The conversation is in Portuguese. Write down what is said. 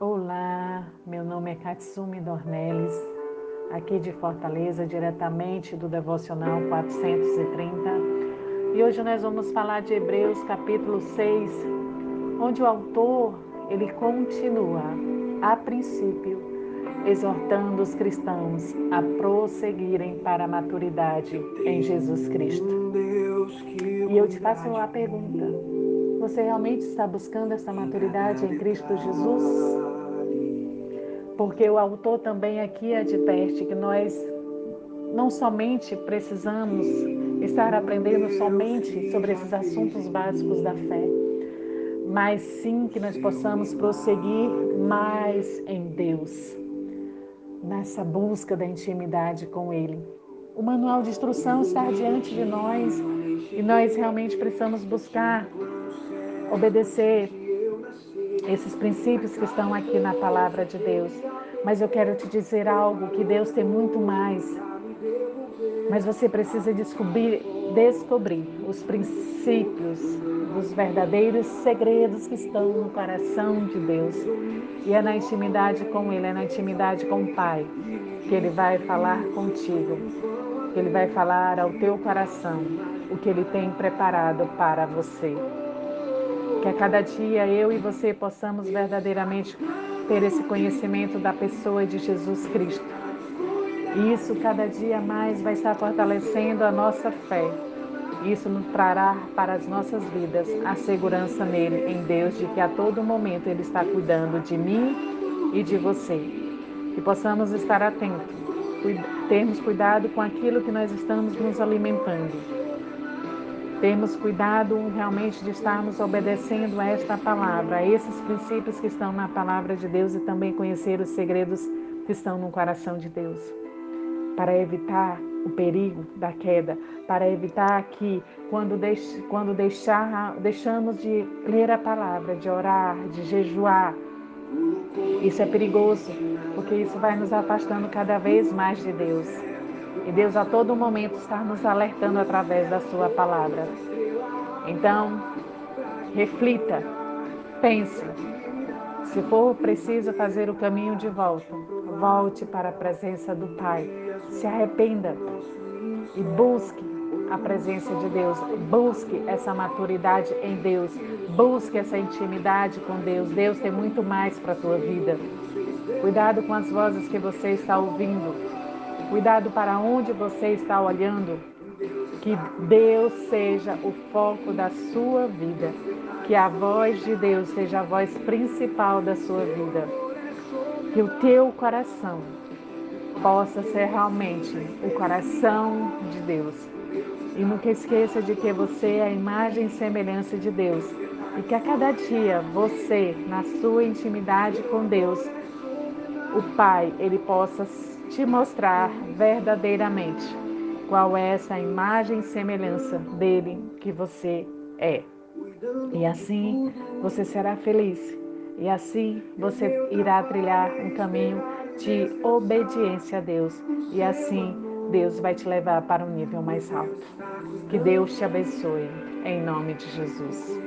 Olá, meu nome é Katsumi Dornelles, aqui de Fortaleza, diretamente do Devocional 430. E hoje nós vamos falar de Hebreus capítulo 6, onde o autor ele continua, a princípio, exortando os cristãos a prosseguirem para a maturidade em Jesus Cristo. E eu te faço a pergunta: você realmente está buscando essa maturidade em Cristo Jesus? Porque o autor também aqui adverte que nós não somente precisamos estar aprendendo somente sobre esses assuntos básicos da fé, mas sim que nós possamos prosseguir mais em Deus, nessa busca da intimidade com Ele. O manual de instrução está diante de nós e nós realmente precisamos buscar obedecer esses princípios que estão aqui na palavra de Deus. Mas eu quero te dizer algo que Deus tem muito mais. Mas você precisa descobrir, descobrir os princípios dos verdadeiros segredos que estão no coração de Deus. E é na intimidade com Ele, é na intimidade com o Pai, que Ele vai falar contigo, que Ele vai falar ao teu coração o que Ele tem preparado para você. Que a cada dia eu e você possamos verdadeiramente ter esse conhecimento da pessoa de Jesus Cristo. Isso cada dia mais vai estar fortalecendo a nossa fé. Isso nos trará para as nossas vidas a segurança nele, em Deus, de que a todo momento Ele está cuidando de mim e de você. Que possamos estar atentos, termos cuidado com aquilo que nós estamos nos alimentando temos cuidado realmente de estarmos obedecendo a esta palavra, a esses princípios que estão na palavra de Deus e também conhecer os segredos que estão no coração de Deus, para evitar o perigo da queda, para evitar que quando, deix, quando deixar, deixamos de ler a palavra, de orar, de jejuar, isso é perigoso, porque isso vai nos afastando cada vez mais de Deus. E Deus a todo momento está nos alertando através da Sua palavra. Então, reflita, pense. Se for preciso fazer o caminho de volta, volte para a presença do Pai. Se arrependa e busque a presença de Deus. Busque essa maturidade em Deus. Busque essa intimidade com Deus. Deus tem muito mais para a tua vida. Cuidado com as vozes que você está ouvindo. Cuidado para onde você está olhando. Que Deus seja o foco da sua vida. Que a voz de Deus seja a voz principal da sua vida. Que o teu coração possa ser realmente o coração de Deus. E nunca esqueça de que você é a imagem e semelhança de Deus. E que a cada dia você, na sua intimidade com Deus, o Pai, ele possa te mostrar verdadeiramente qual é essa imagem e semelhança dele que você é. E assim você será feliz. E assim você irá trilhar um caminho de obediência a Deus. E assim Deus vai te levar para um nível mais alto. Que Deus te abençoe. Em nome de Jesus.